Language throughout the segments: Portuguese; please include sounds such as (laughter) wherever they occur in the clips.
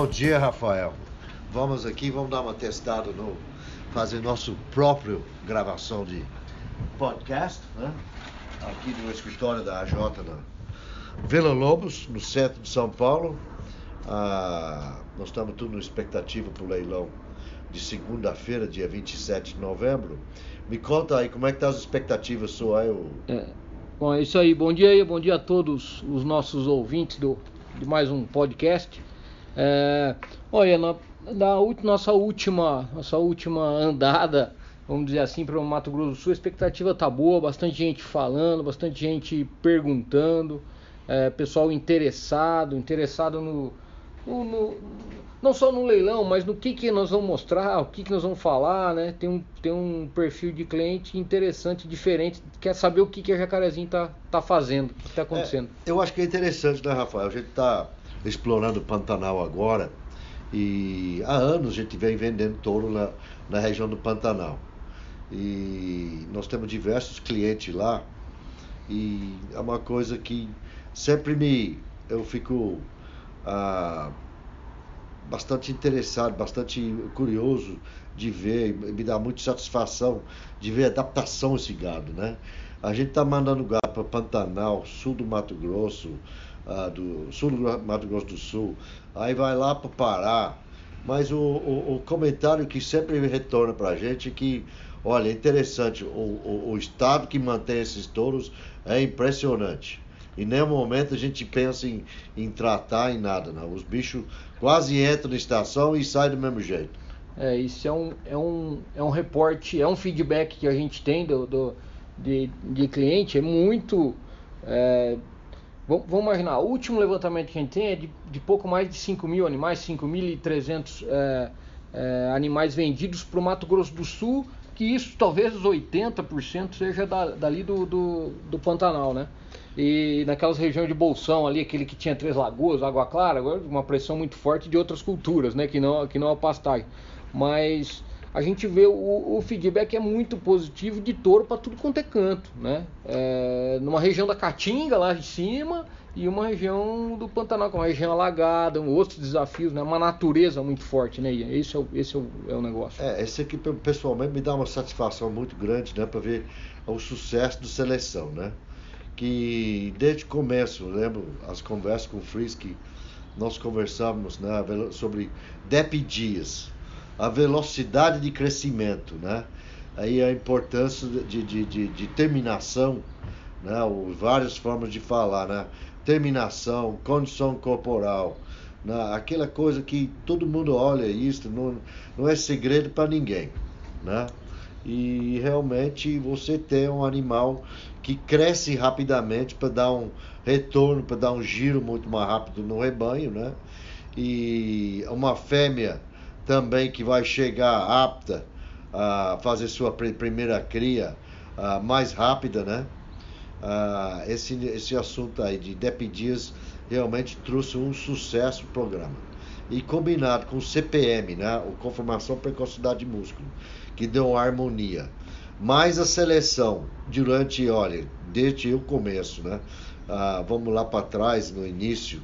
Bom dia, Rafael. Vamos aqui, vamos dar uma testada no fazer nosso próprio gravação de podcast, né? Aqui no escritório da AJ na Vila Lobos, no centro de São Paulo. Ah, nós estamos tudo na expectativa para o leilão de segunda-feira, dia 27 de novembro. Me conta aí, como é que tá as expectativas suas aí? É, bom, é isso aí. Bom dia aí, bom dia a todos os nossos ouvintes do, de mais um podcast. É, olha, na, na nossa última nossa última andada, vamos dizer assim, para o Mato Grosso do Sul, a expectativa tá boa, bastante gente falando, bastante gente perguntando, é, pessoal interessado, interessado no, no, no, não só no leilão, mas no que, que nós vamos mostrar, o que, que nós vamos falar, né? Tem um, tem um perfil de cliente interessante, diferente, quer saber o que, que a Jacarezinho tá, tá fazendo, o que está acontecendo. É, eu acho que é interessante, né, Rafael? A gente está explorando o Pantanal agora e há anos a gente vem vendendo touro na, na região do Pantanal. E nós temos diversos clientes lá e é uma coisa que sempre me eu fico ah, bastante interessado, bastante curioso de ver, me dá muita satisfação de ver a adaptação esse gado, né? A gente está mandando gado para Pantanal, sul do Mato Grosso, uh, do sul do Mato Grosso do Sul, aí vai lá para Pará. Mas o, o, o, comentário que sempre retorna para a gente é que, olha, é interessante, o, o, o estado que mantém esses touros é impressionante. Em nenhum momento a gente pensa em, em tratar em nada, não. Os bichos quase entram na estação e saem do mesmo jeito. É, isso é um, é um, é um reporte, é um feedback que a gente tem do, do de, de cliente, é muito. É, vamos imaginar, o último levantamento que a gente tem é de, de pouco mais de 5 mil animais, 5.300 é, é, animais vendidos para o Mato Grosso do Sul, que isso talvez os 80% seja da, dali do, do, do Pantanal, né? E naquelas regiões de Bolsão ali, aquele que tinha Três Lagoas, Água Clara, uma pressão muito forte de outras culturas, né? Que não, que não a pastagem. Mas a gente vê o, o feedback é muito positivo de touro para tudo quanto é canto, né? É, numa região da Caatinga lá de cima e uma região do Pantanal, que é uma região alagada, um outros desafios, né? Uma natureza muito forte, né? Esse é o, esse é o, é o negócio. É, esse aqui pessoalmente me dá uma satisfação muito grande, né? Para ver o sucesso do seleção, né? que desde o começo, lembro as conversas com o Frisky, nós conversávamos né, sobre DEP dias, a velocidade de crescimento, né? Aí a importância de, de, de, de terminação, né? Ou várias formas de falar, né? Terminação, condição corporal, né? aquela coisa que todo mundo olha isso, não, não é segredo para ninguém, né? E realmente você tem um animal que cresce rapidamente para dar um retorno, para dar um giro muito mais rápido no rebanho, né? E uma fêmea também que vai chegar apta a fazer sua primeira cria uh, mais rápida, né? Uh, esse, esse assunto aí de Depedias realmente trouxe um sucesso no programa. E combinado com o CPM, né? O Conformação Precocidade de Músculo, que deu uma harmonia mais a seleção durante, olha, desde o começo, né? Ah, vamos lá para trás, no início,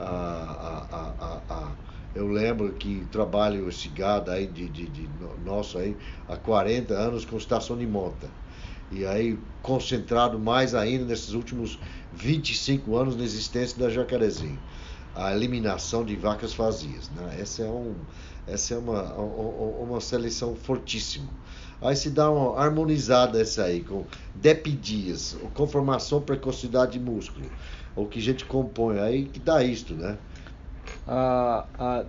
ah, ah, ah, eu lembro que trabalho esse gado aí de, de, de, nosso aí há 40 anos com estação de monta. E aí concentrado mais ainda nesses últimos 25 anos na existência da Jacarezinho. A eliminação de vacas vazias. Né? Essa é, um, essa é uma, uma seleção fortíssima. Aí se dá uma harmonizada essa aí, com DEP dias, conformação, precocidade de músculo, o que a gente compõe, aí que dá isto, né? Ah, ah,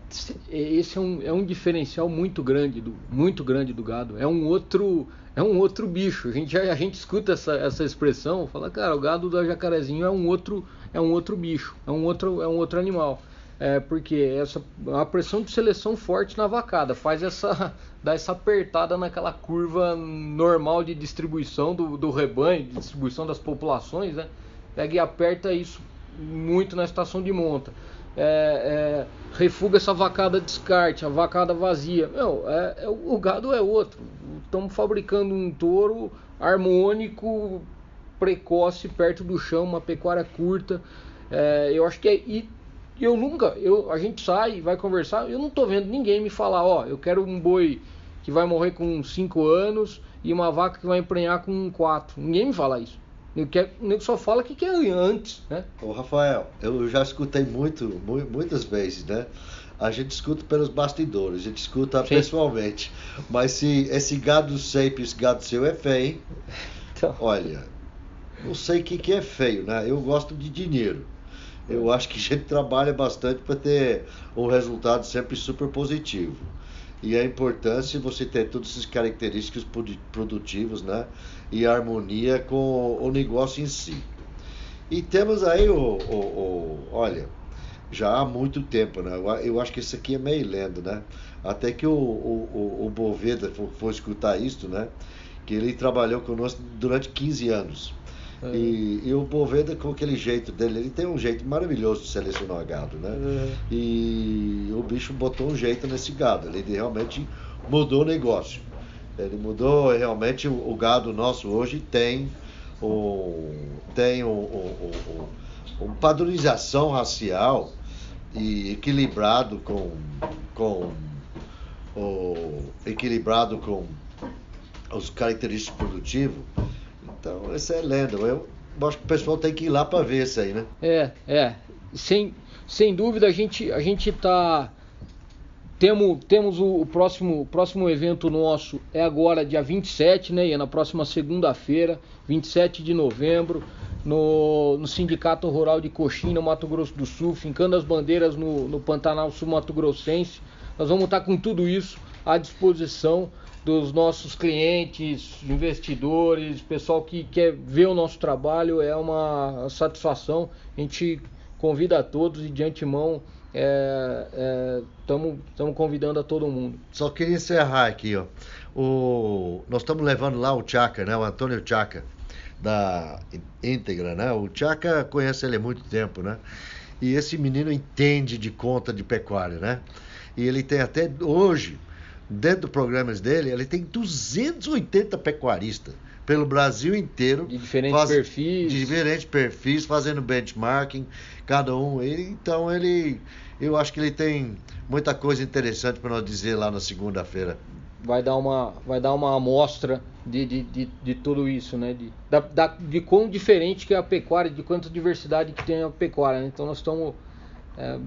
esse é um, é um diferencial muito grande do muito grande do gado. É um outro é um outro bicho. A gente a gente escuta essa, essa expressão, fala, cara, o gado do jacarezinho é um outro é um outro bicho, é um outro é um outro animal é, porque essa a pressão de seleção forte na vacada faz essa (laughs) dá essa apertada naquela curva normal de distribuição do, do rebanho, de distribuição das populações, né? Pega e aperta isso muito na estação de monta. É, é, refuga essa vacada descarte, a vacada vazia. Meu, é, é o gado é outro. Estamos fabricando um touro harmônico, precoce, perto do chão, uma pecuária curta. É, eu acho que é, eu nunca, eu, a gente sai, vai conversar, eu não tô vendo ninguém me falar, ó, eu quero um boi que vai morrer com 5 anos e uma vaca que vai emprenhar com 4. Ninguém me fala isso. Eu só fala que quer antes, né? Ô Rafael, eu já escutei muito, muitas vezes, né? A gente escuta pelos bastidores, a gente escuta Sim. pessoalmente. Mas se esse gado sempre, esse gado seu é feio, então... olha, não sei o que, que é feio, né? Eu gosto de dinheiro. Eu acho que a gente trabalha bastante para ter um resultado sempre super positivo. E a importância de você ter todas essas características produtivas, né? E harmonia com o negócio em si. E temos aí o, o, o olha, já há muito tempo, né? Eu acho que isso aqui é meio lendo, né? Até que o, o, o Boveda for, for escutar isso, né? Que ele trabalhou conosco durante 15 anos. Uhum. E, e, o Boveda, com aquele jeito dele, ele tem um jeito maravilhoso de selecionar gado, né? Uhum. E o bicho botou um jeito nesse gado, ele realmente mudou o negócio. Ele mudou realmente o, o gado nosso hoje tem o tem o, o padronização racial e equilibrado com com o equilibrado com os característicos produtivos então, essa é lenda. Eu acho que o pessoal tem que ir lá para ver isso aí, né? É, é. Sem, sem dúvida, a gente a gente está temos, temos o, o, próximo, próximo evento nosso é agora dia 27, né? E é na próxima segunda-feira, 27 de novembro, no, no Sindicato Rural de Coxim, no Mato Grosso do Sul, fincando as bandeiras no, no Pantanal Sul Mato Grossense. Nós vamos estar com tudo isso à disposição dos nossos clientes, investidores, pessoal que quer ver o nosso trabalho, é uma satisfação. A gente convida a todos e de antemão estamos é, é, convidando a todo mundo. Só queria encerrar aqui, ó. O, nós estamos levando lá o Tchaka, né? O Antônio Tchaka, da Íntegra, né? O Tchaka conhece ele há muito tempo, né? E esse menino entende de conta de pecuária, né? E ele tem até hoje dentro dos programas dele, ele tem 280 pecuaristas pelo Brasil inteiro. De diferentes faz, perfis. De diferentes perfis, fazendo benchmarking, cada um. Ele, então ele. Eu acho que ele tem muita coisa interessante para nós dizer lá na segunda-feira. Vai dar uma, vai dar uma amostra de, de, de, de tudo isso, né? De, da, da, de quão diferente que é a pecuária, de quanta diversidade que tem a pecuária. Né? Então nós estamos. É,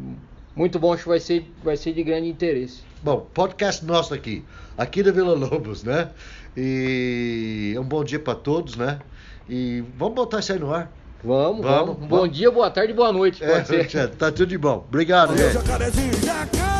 muito bom, acho que vai ser, vai ser de grande interesse. Bom, podcast nosso aqui, aqui da Vila Lobos, né? E um bom dia para todos, né? E vamos botar isso aí no ar. Vamos, vamos. vamos. Bom dia, boa tarde, boa noite. Pode é, ser. (laughs) Tá tudo de bom. Obrigado, gente.